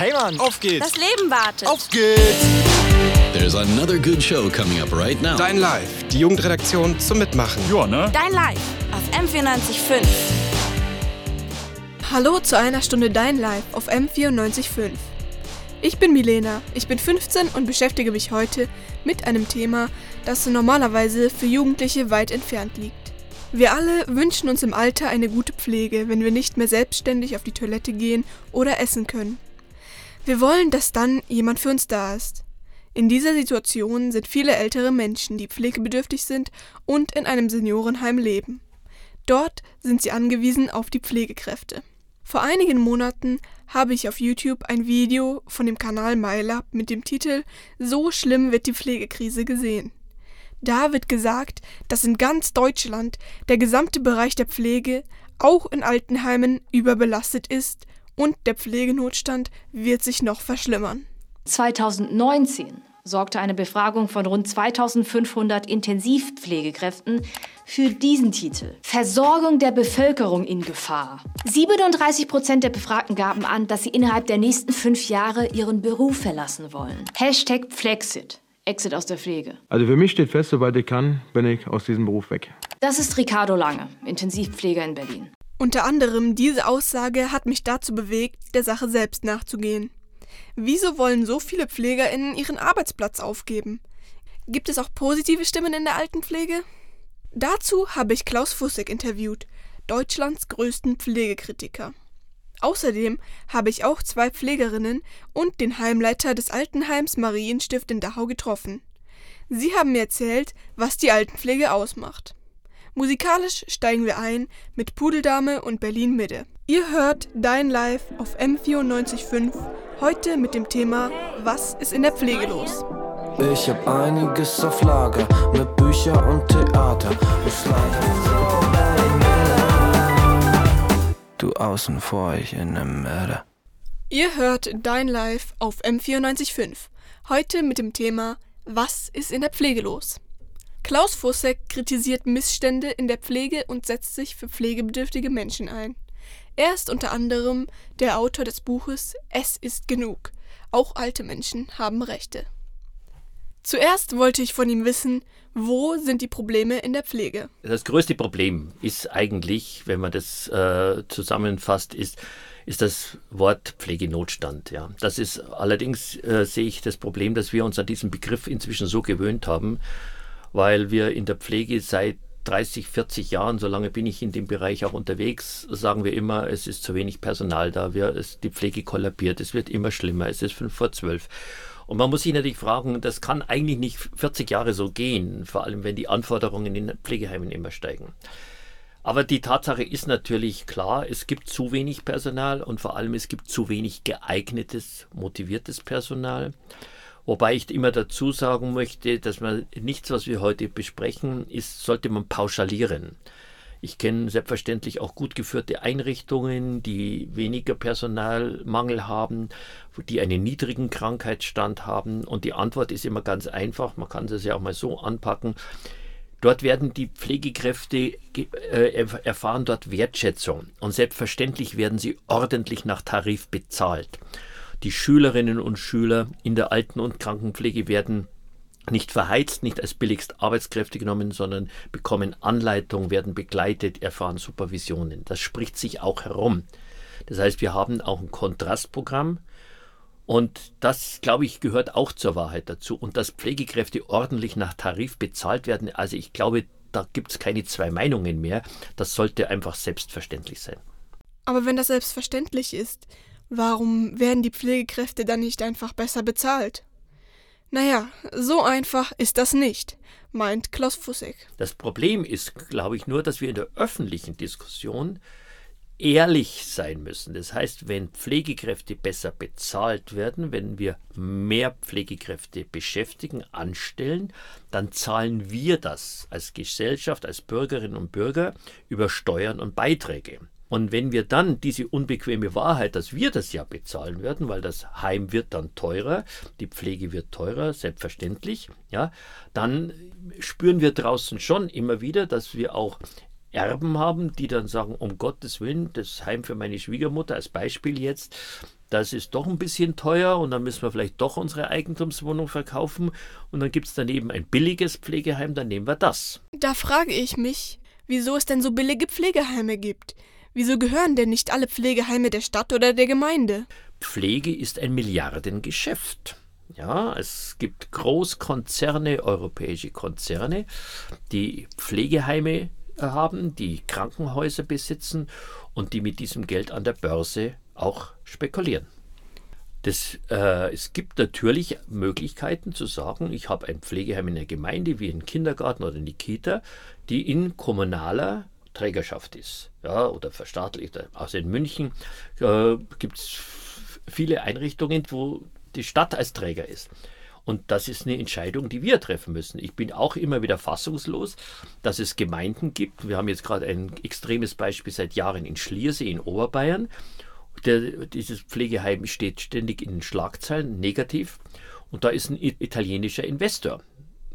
Hey Mann, auf geht's. Das Leben wartet. Auf geht's. There's another good show coming up right now. Dein Live, die Jugendredaktion zum Mitmachen. Ja, ne? Dein Live auf M945. Hallo zu einer Stunde Dein Live auf M945. Ich bin Milena, ich bin 15 und beschäftige mich heute mit einem Thema, das normalerweise für Jugendliche weit entfernt liegt. Wir alle wünschen uns im Alter eine gute Pflege, wenn wir nicht mehr selbstständig auf die Toilette gehen oder essen können. Wir wollen, dass dann jemand für uns da ist. In dieser Situation sind viele ältere Menschen, die pflegebedürftig sind und in einem Seniorenheim leben. Dort sind sie angewiesen auf die Pflegekräfte. Vor einigen Monaten habe ich auf YouTube ein Video von dem Kanal MyLab mit dem Titel So schlimm wird die Pflegekrise gesehen. Da wird gesagt, dass in ganz Deutschland der gesamte Bereich der Pflege, auch in Altenheimen, überbelastet ist und der Pflegenotstand wird sich noch verschlimmern. 2019 sorgte eine Befragung von rund 2500 Intensivpflegekräften für diesen Titel. Versorgung der Bevölkerung in Gefahr. 37 Prozent der Befragten gaben an, dass sie innerhalb der nächsten fünf Jahre ihren Beruf verlassen wollen. Hashtag Flexit. Exit aus der Pflege. Also für mich steht fest, sobald ich kann, bin ich aus diesem Beruf weg. Das ist Ricardo Lange, Intensivpfleger in Berlin. Unter anderem diese Aussage hat mich dazu bewegt, der Sache selbst nachzugehen. Wieso wollen so viele PflegerInnen ihren Arbeitsplatz aufgeben? Gibt es auch positive Stimmen in der Altenpflege? Dazu habe ich Klaus Fussek interviewt, Deutschlands größten Pflegekritiker. Außerdem habe ich auch zwei Pflegerinnen und den Heimleiter des Altenheims Marienstift in Dachau getroffen. Sie haben mir erzählt, was die Altenpflege ausmacht. Musikalisch steigen wir ein mit Pudeldame und Berlin Mitte. Ihr hört Dein Live auf M945, heute mit dem Thema Was ist in der Pflege los? Ich hab einiges auf Lager mit Bücher und Theater. Ist leider Du außen vor, ich in nem Mörder. Ihr hört Dein Live auf M945, heute mit dem Thema Was ist in der Pflege los? Klaus Fussek kritisiert Missstände in der Pflege und setzt sich für pflegebedürftige Menschen ein. Er ist unter anderem der Autor des Buches Es ist genug. Auch alte Menschen haben Rechte. Zuerst wollte ich von ihm wissen, wo sind die Probleme in der Pflege? Das größte Problem ist eigentlich, wenn man das äh, zusammenfasst, ist, ist das Wort Pflegenotstand. Ja. Das ist allerdings, äh, sehe ich das Problem, dass wir uns an diesen Begriff inzwischen so gewöhnt haben, weil wir in der Pflege seit 30, 40 Jahren, so lange bin ich in dem Bereich auch unterwegs, sagen wir immer, es ist zu wenig Personal da, wir, es, die Pflege kollabiert, es wird immer schlimmer, es ist fünf vor zwölf. Und man muss sich natürlich fragen, das kann eigentlich nicht 40 Jahre so gehen, vor allem wenn die Anforderungen in Pflegeheimen immer steigen. Aber die Tatsache ist natürlich klar, es gibt zu wenig Personal und vor allem es gibt zu wenig geeignetes, motiviertes Personal. Wobei ich immer dazu sagen möchte, dass man nichts, was wir heute besprechen, ist, sollte man pauschalieren. Ich kenne selbstverständlich auch gut geführte Einrichtungen, die weniger Personalmangel haben, die einen niedrigen Krankheitsstand haben. Und die Antwort ist immer ganz einfach, man kann das ja auch mal so anpacken. Dort werden die Pflegekräfte äh, erfahren dort Wertschätzung und selbstverständlich werden sie ordentlich nach Tarif bezahlt. Die Schülerinnen und Schüler in der Alten- und Krankenpflege werden nicht verheizt, nicht als billigst Arbeitskräfte genommen, sondern bekommen Anleitung, werden begleitet, erfahren Supervisionen. Das spricht sich auch herum. Das heißt, wir haben auch ein Kontrastprogramm und das, glaube ich, gehört auch zur Wahrheit dazu. Und dass Pflegekräfte ordentlich nach Tarif bezahlt werden, also ich glaube, da gibt es keine zwei Meinungen mehr. Das sollte einfach selbstverständlich sein. Aber wenn das selbstverständlich ist, warum werden die Pflegekräfte dann nicht einfach besser bezahlt? Naja, so einfach ist das nicht, meint Klaus Fussek. Das Problem ist, glaube ich, nur, dass wir in der öffentlichen Diskussion ehrlich sein müssen. Das heißt, wenn Pflegekräfte besser bezahlt werden, wenn wir mehr Pflegekräfte beschäftigen, anstellen, dann zahlen wir das als Gesellschaft, als Bürgerinnen und Bürger über Steuern und Beiträge. Und wenn wir dann diese unbequeme Wahrheit, dass wir das ja bezahlen werden, weil das Heim wird dann teurer, die Pflege wird teurer, selbstverständlich, ja, dann spüren wir draußen schon immer wieder, dass wir auch Erben haben, die dann sagen, um Gottes Willen, das Heim für meine Schwiegermutter als Beispiel jetzt, das ist doch ein bisschen teuer und dann müssen wir vielleicht doch unsere Eigentumswohnung verkaufen und dann gibt es daneben ein billiges Pflegeheim, dann nehmen wir das. Da frage ich mich, wieso es denn so billige Pflegeheime gibt. Wieso gehören denn nicht alle Pflegeheime der Stadt oder der Gemeinde? Pflege ist ein Milliardengeschäft. Ja, es gibt Großkonzerne, europäische Konzerne, die Pflegeheime haben, die Krankenhäuser besitzen und die mit diesem Geld an der Börse auch spekulieren. Das, äh, es gibt natürlich Möglichkeiten zu sagen, ich habe ein Pflegeheim in der Gemeinde, wie ein Kindergarten oder eine Kita, die in kommunaler Trägerschaft ist, ja, oder verstaatlicht. Also in München äh, gibt es viele Einrichtungen, wo die Stadt als Träger ist. Und das ist eine Entscheidung, die wir treffen müssen. Ich bin auch immer wieder fassungslos, dass es Gemeinden gibt. Wir haben jetzt gerade ein extremes Beispiel seit Jahren in Schliersee in Oberbayern. Der, dieses Pflegeheim steht ständig in den Schlagzeilen negativ. Und da ist ein italienischer Investor.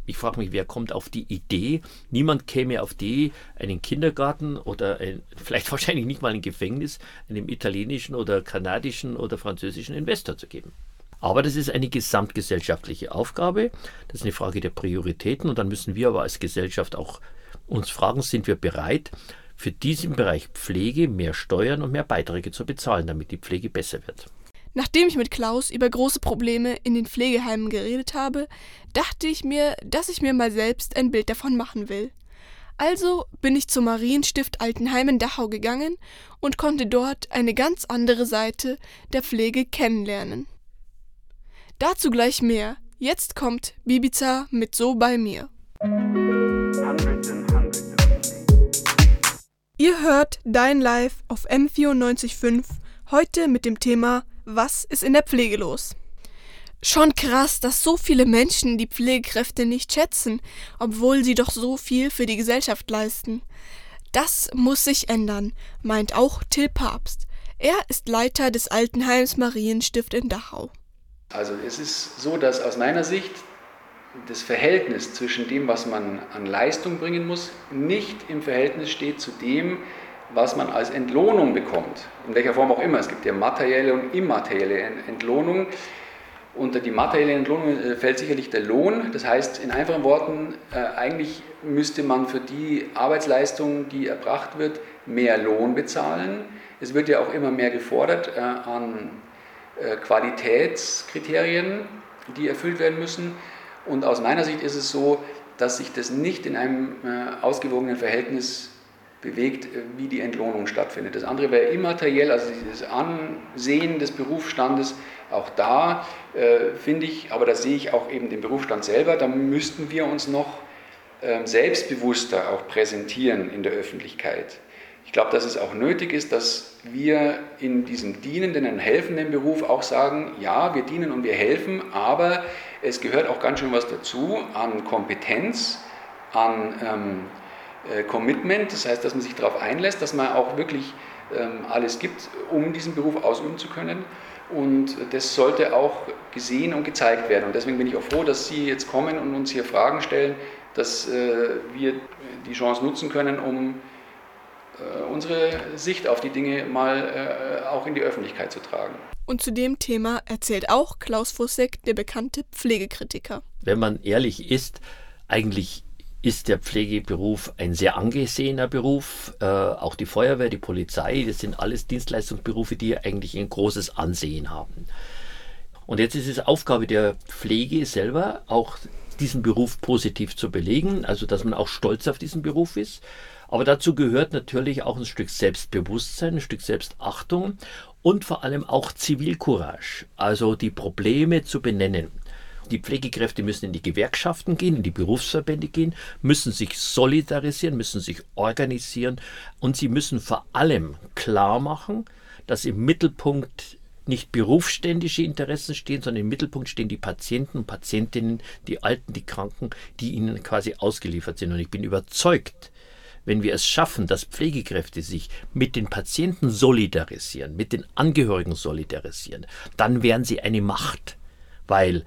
Ich frage mich, wer kommt auf die Idee? Niemand käme auf die, einen Kindergarten oder ein, vielleicht wahrscheinlich nicht mal ein Gefängnis einem italienischen oder kanadischen oder französischen Investor zu geben. Aber das ist eine gesamtgesellschaftliche Aufgabe. Das ist eine Frage der Prioritäten. Und dann müssen wir aber als Gesellschaft auch uns fragen, sind wir bereit, für diesen Bereich Pflege mehr Steuern und mehr Beiträge zu bezahlen, damit die Pflege besser wird. Nachdem ich mit Klaus über große Probleme in den Pflegeheimen geredet habe, dachte ich mir, dass ich mir mal selbst ein Bild davon machen will. Also bin ich zum Marienstift Altenheim in Dachau gegangen und konnte dort eine ganz andere Seite der Pflege kennenlernen. Dazu gleich mehr. Jetzt kommt Bibiza mit So bei mir. Ihr hört Dein Live auf M945, heute mit dem Thema Was ist in der Pflege los? Schon krass, dass so viele Menschen die Pflegekräfte nicht schätzen, obwohl sie doch so viel für die Gesellschaft leisten. Das muss sich ändern, meint auch Till Papst. Er ist Leiter des Altenheims Marienstift in Dachau. Also es ist so, dass aus meiner Sicht das Verhältnis zwischen dem, was man an Leistung bringen muss, nicht im Verhältnis steht zu dem, was man als Entlohnung bekommt. In welcher Form auch immer. Es gibt ja materielle und immaterielle Entlohnung. Unter die materielle Entlohnung äh, fällt sicherlich der Lohn. Das heißt, in einfachen Worten, äh, eigentlich müsste man für die Arbeitsleistung, die erbracht wird, mehr Lohn bezahlen. Es wird ja auch immer mehr gefordert äh, an Qualitätskriterien, die erfüllt werden müssen. Und aus meiner Sicht ist es so, dass sich das nicht in einem ausgewogenen Verhältnis bewegt, äh, wie die Entlohnung stattfindet. Das andere wäre immateriell, also das Ansehen des Berufsstandes, auch da äh, finde ich, aber da sehe ich auch eben den Berufsstand selber, da müssten wir uns noch äh, selbstbewusster auch präsentieren in der Öffentlichkeit. Ich glaube, dass es auch nötig ist, dass wir in diesem dienenden und helfenden Beruf auch sagen, ja, wir dienen und wir helfen, aber es gehört auch ganz schön was dazu an Kompetenz, an ähm, äh, Commitment, das heißt, dass man sich darauf einlässt, dass man auch wirklich ähm, alles gibt, um diesen Beruf ausüben zu können. Und das sollte auch gesehen und gezeigt werden. Und deswegen bin ich auch froh, dass Sie jetzt kommen und uns hier Fragen stellen, dass äh, wir die Chance nutzen können, um äh, unsere Sicht auf die Dinge mal äh, auch in die Öffentlichkeit zu tragen. Und zu dem Thema erzählt auch Klaus Fussek, der bekannte Pflegekritiker. Wenn man ehrlich ist, eigentlich ist der Pflegeberuf ein sehr angesehener Beruf. Äh, auch die Feuerwehr, die Polizei, das sind alles Dienstleistungsberufe, die eigentlich ein großes Ansehen haben. Und jetzt ist es Aufgabe der Pflege selber, auch diesen Beruf positiv zu belegen, also dass man auch stolz auf diesen Beruf ist aber dazu gehört natürlich auch ein Stück Selbstbewusstsein, ein Stück Selbstachtung und vor allem auch Zivilcourage, also die Probleme zu benennen. Die Pflegekräfte müssen in die Gewerkschaften gehen, in die Berufsverbände gehen, müssen sich solidarisieren, müssen sich organisieren und sie müssen vor allem klar machen, dass im Mittelpunkt nicht berufsständische Interessen stehen, sondern im Mittelpunkt stehen die Patienten und Patientinnen, die Alten, die Kranken, die ihnen quasi ausgeliefert sind. Und ich bin überzeugt, wenn wir es schaffen, dass Pflegekräfte sich mit den Patienten solidarisieren, mit den Angehörigen solidarisieren, dann wären sie eine Macht, weil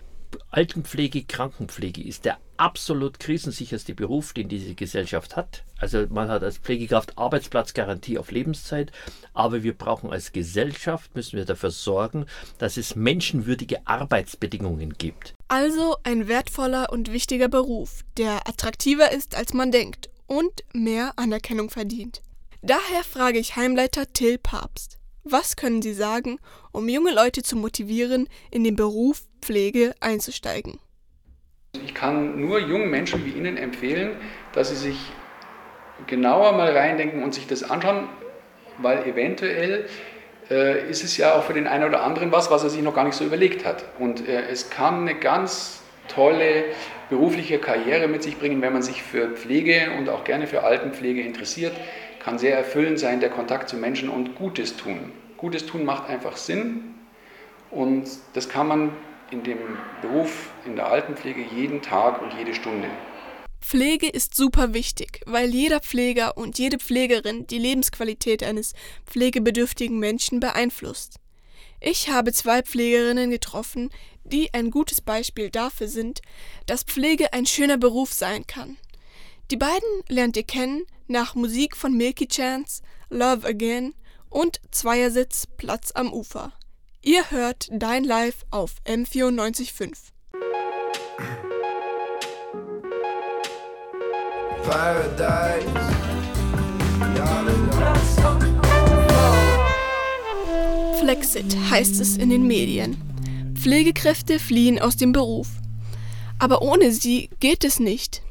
Altenpflege, Krankenpflege ist der absolut krisensicherste Beruf, den diese Gesellschaft hat. Also man hat als Pflegekraft Arbeitsplatzgarantie auf Lebenszeit, aber wir brauchen als Gesellschaft, müssen wir dafür sorgen, dass es menschenwürdige Arbeitsbedingungen gibt. Also ein wertvoller und wichtiger Beruf, der attraktiver ist, als man denkt und mehr Anerkennung verdient. Daher frage ich Heimleiter Till Papst. Was können Sie sagen, um junge Leute zu motivieren, in den Beruf Pflege einzusteigen? Ich kann nur jungen Menschen wie Ihnen empfehlen, dass sie sich genauer mal reindenken und sich das anschauen, weil eventuell äh, ist es ja auch für den einen oder anderen was, was er sich noch gar nicht so überlegt hat. Und äh, es kann eine ganz tolle berufliche Karriere mit sich bringen, wenn man sich für Pflege und auch gerne für Altenpflege interessiert. Kann sehr erfüllend sein, der Kontakt zu Menschen und Gutes tun. Gutes tun macht einfach Sinn und das kann man in dem Beruf in der Altenpflege jeden Tag und jede Stunde. Pflege ist super wichtig, weil jeder Pfleger und jede Pflegerin die Lebensqualität eines pflegebedürftigen Menschen beeinflusst. Ich habe zwei Pflegerinnen getroffen, die ein gutes Beispiel dafür sind, dass Pflege ein schöner Beruf sein kann. Die beiden lernt ihr kennen nach Musik von Milky Chance, Love Again und Zweiersitz Platz am Ufer. Ihr hört Dein Live auf M945. Paradise. Flexit heißt es in den Medien. Pflegekräfte fliehen aus dem Beruf. Aber ohne sie geht es nicht.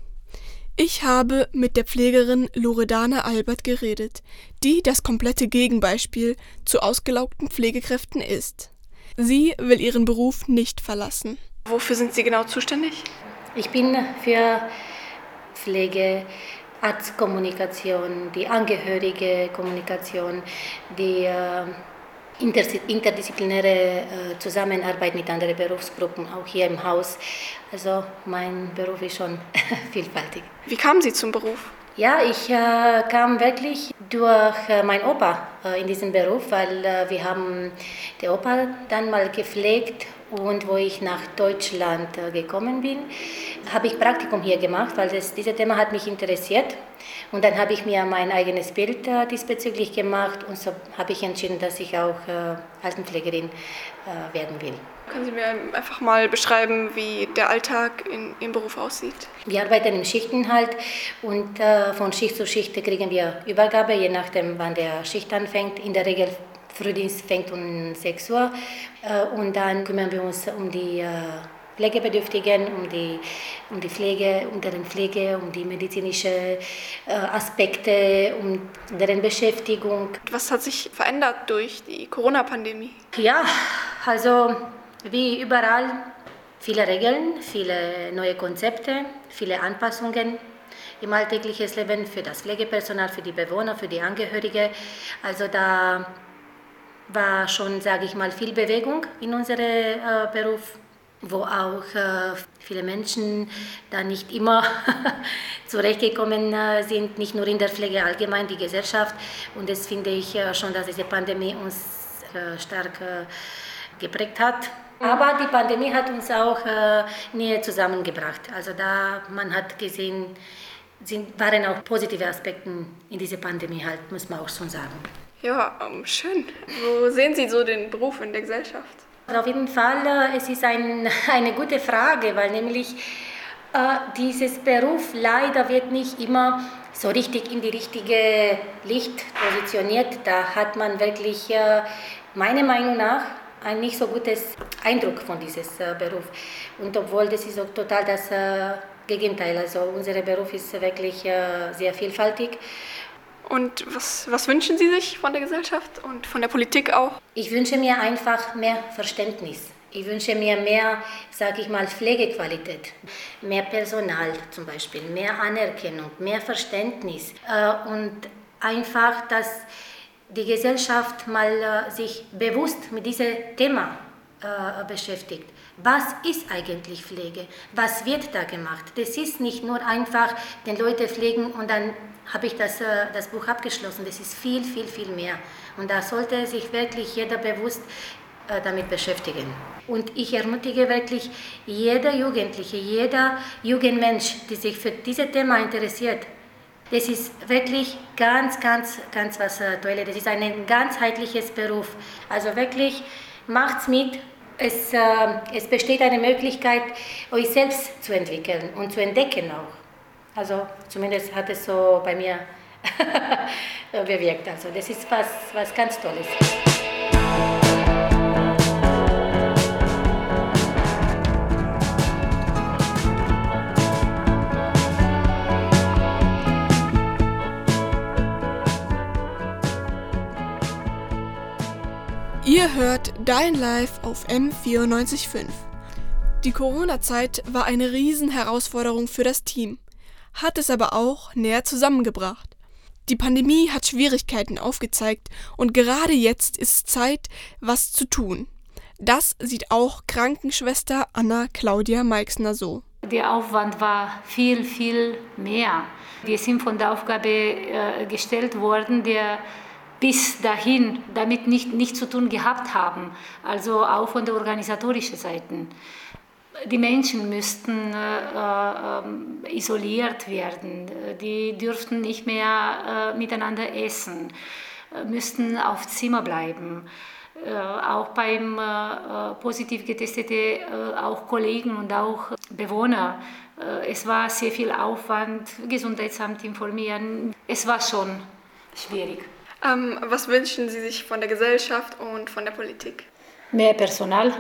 Ich habe mit der Pflegerin Loredana Albert geredet, die das komplette Gegenbeispiel zu ausgelaugten Pflegekräften ist. Sie will ihren Beruf nicht verlassen. Wofür sind Sie genau zuständig? Ich bin für Pflege, Arztkommunikation, die angehörige Kommunikation, die äh, interdisziplinäre äh, Zusammenarbeit mit anderen Berufsgruppen, auch hier im Haus. Also mein Beruf ist schon vielfältig. Wie kamen Sie zum Beruf? Ja, ich äh, kam wirklich durch äh, meinen Opa äh, in diesen Beruf, weil äh, wir haben den Opa dann mal gepflegt und wo ich nach Deutschland äh, gekommen bin, habe ich Praktikum hier gemacht, weil das, dieses Thema hat mich interessiert. Und dann habe ich mir mein eigenes Bild äh, diesbezüglich gemacht und so habe ich entschieden, dass ich auch äh, Altenpflegerin werden will. Können Sie mir einfach mal beschreiben, wie der Alltag in, im Beruf aussieht? Wir arbeiten im Schichtenhalt und äh, von Schicht zu Schicht kriegen wir Übergabe, je nachdem, wann der Schicht anfängt. In der Regel Frühdienst fängt um 6 Uhr äh, und dann kümmern wir uns um die äh, Pflegebedürftigen, um die, um die Pflege, um deren Pflege, um die medizinischen äh, Aspekte, um deren Beschäftigung. Was hat sich verändert durch die Corona-Pandemie? Ja, also wie überall viele Regeln, viele neue Konzepte, viele Anpassungen im alltäglichen Leben für das Pflegepersonal, für die Bewohner, für die Angehörige. Also da war schon, sage ich mal, viel Bewegung in unserem äh, Beruf wo auch äh, viele Menschen da nicht immer zurechtgekommen äh, sind, nicht nur in der Pflege allgemein, die Gesellschaft. Und das finde ich äh, schon, dass diese Pandemie uns äh, stark äh, geprägt hat. Aber die Pandemie hat uns auch äh, näher zusammengebracht. Also da man hat gesehen, sind, waren auch positive Aspekte in dieser Pandemie halt, muss man auch schon sagen. Ja, ähm, schön. Wo sehen Sie so den Beruf in der Gesellschaft? Auf jeden Fall, äh, es ist ein, eine gute Frage, weil nämlich äh, dieses Beruf leider wird nicht immer so richtig in die richtige Licht positioniert. Da hat man wirklich, äh, meiner Meinung nach, ein nicht so gutes Eindruck von diesem äh, Beruf. Und obwohl das ist auch total das äh, Gegenteil. Also unser Beruf ist wirklich äh, sehr vielfältig. Und was, was wünschen Sie sich von der Gesellschaft und von der Politik auch? Ich wünsche mir einfach mehr Verständnis. Ich wünsche mir mehr, sage ich mal, Pflegequalität, mehr Personal zum Beispiel, mehr Anerkennung, mehr Verständnis äh, und einfach, dass die Gesellschaft mal äh, sich bewusst mit diesem Thema äh, beschäftigt. Was ist eigentlich Pflege? Was wird da gemacht? Das ist nicht nur einfach den Leute pflegen und dann habe ich das, äh, das Buch abgeschlossen. Das ist viel, viel, viel mehr. Und da sollte sich wirklich jeder bewusst äh, damit beschäftigen. Und ich ermutige wirklich jeder Jugendliche, jeder Jugendmensch, der sich für dieses Thema interessiert, das ist wirklich ganz, ganz, ganz was äh, Tolles. Das ist ein ganzheitliches Beruf. Also wirklich macht's mit. Es, äh, es besteht eine Möglichkeit, euch selbst zu entwickeln und zu entdecken auch. Also zumindest hat es so bei mir bewirkt. Also das ist was, was ganz Tolles. Ihr hört Dein Live auf M945. Die Corona-Zeit war eine Riesenherausforderung für das Team, hat es aber auch näher zusammengebracht. Die Pandemie hat Schwierigkeiten aufgezeigt und gerade jetzt ist Zeit, was zu tun. Das sieht auch Krankenschwester Anna Claudia Meixner so. Der Aufwand war viel, viel mehr. Wir sind von der Aufgabe äh, gestellt worden, der bis dahin damit nicht, nicht zu tun gehabt haben, also auch von der organisatorischen Seite. Die Menschen müssten äh, äh, isoliert werden, die dürften nicht mehr äh, miteinander essen, äh, müssten auf Zimmer bleiben. Äh, auch beim äh, positiv getesteten auch Kollegen und auch Bewohner. es war sehr viel Aufwand, Gesundheitsamt informieren. Es war schon schwierig. Ähm, was wünschen Sie sich von der Gesellschaft und von der Politik? Mehr Personal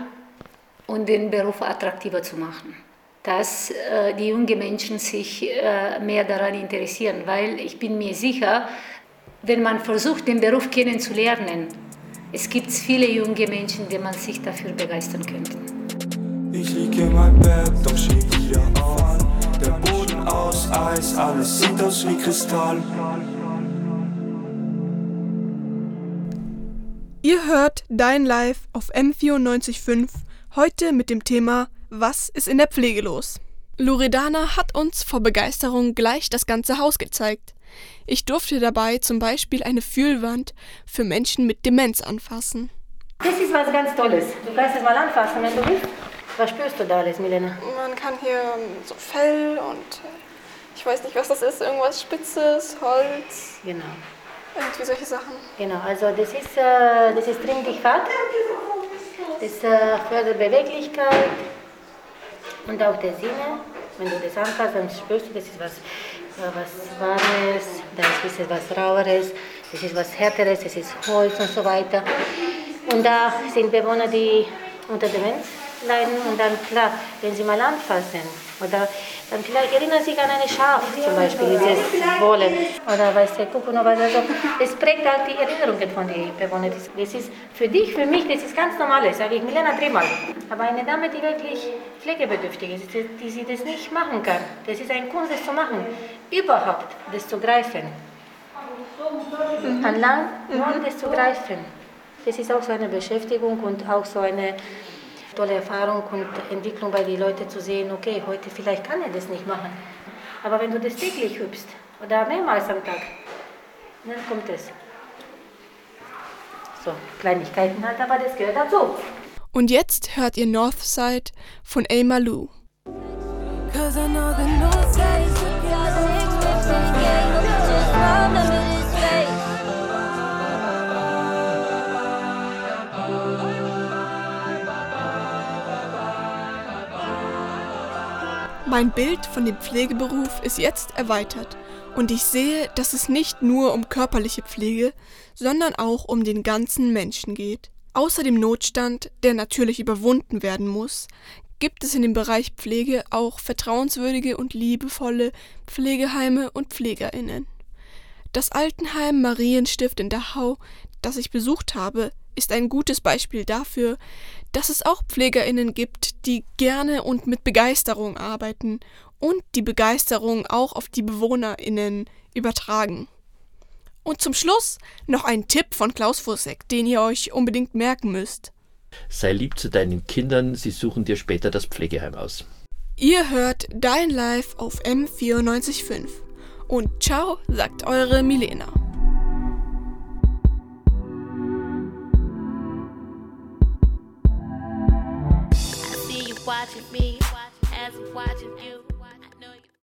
und den Beruf attraktiver zu machen. Dass äh, die jungen Menschen sich äh, mehr daran interessieren, weil ich bin mir sicher, wenn man versucht, den Beruf kennenzulernen, es gibt viele junge Menschen, die man sich dafür begeistern könnte. Ich liege in meinem Bett, doch schieb wieder an. Der Boden aus Eis, alles sieht aus wie Kristall. Ihr hört Dein Live auf M945, heute mit dem Thema Was ist in der Pflege los? Loredana hat uns vor Begeisterung gleich das ganze Haus gezeigt. Ich durfte dabei zum Beispiel eine Fühlwand für Menschen mit Demenz anfassen. Das ist was ganz Tolles. Du kannst es mal anfassen, wenn du willst. Was spürst du da alles, Milena? Man kann hier so Fell und ich weiß nicht, was das ist, irgendwas Spitzes, Holz. Genau. Irgendwie solche Sachen. Genau, also das ist, äh, das ist Trinklichfahrt, das äh, fördert Beweglichkeit und auch der Sinne. Wenn du das anfasst, dann spürst du, das ist was, äh, was Warmes, das ist was Raueres, das ist was Härteres, das ist Holz und so weiter. Und da sind Bewohner, die unter Demenz leiden und dann klar, wenn sie mal anfassen oder dann vielleicht erinnern sich an eine Schaf zum Beispiel, die es wollen oder weiß der Kuckuck noch was. Also es prägt halt die Erinnerungen von den Bewohnern. Das ist für dich, für mich, das ist ganz normal, sage ich Milena dreimal. Aber eine Dame, die wirklich pflegebedürftig ist, die sie das nicht machen kann, das ist ein Kunst, das zu machen, überhaupt das zu greifen. An lang, nur das zu greifen. Das ist auch so eine Beschäftigung und auch so eine tolle Erfahrung und Entwicklung bei den Leuten zu sehen, okay, heute vielleicht kann er das nicht machen. Aber wenn du das täglich übst oder mehrmals am Tag, dann kommt es. So, Kleinigkeiten halt, aber das gehört dazu. Und jetzt hört ihr Northside von Elma Lou. Cause I know the Northside Mein Bild von dem Pflegeberuf ist jetzt erweitert und ich sehe, dass es nicht nur um körperliche Pflege, sondern auch um den ganzen Menschen geht. Außer dem Notstand, der natürlich überwunden werden muss, gibt es in dem Bereich Pflege auch vertrauenswürdige und liebevolle Pflegeheime und Pflegerinnen. Das Altenheim Marienstift in Dachau, das ich besucht habe, ist ein gutes Beispiel dafür, dass es auch Pflegerinnen gibt, die gerne und mit Begeisterung arbeiten und die Begeisterung auch auf die Bewohnerinnen übertragen. Und zum Schluss noch ein Tipp von Klaus Fussek, den ihr euch unbedingt merken müsst. Sei lieb zu deinen Kindern, sie suchen dir später das Pflegeheim aus. Ihr hört Dein Live auf M945. Und ciao, sagt eure Milena. watching me as I'm watching you.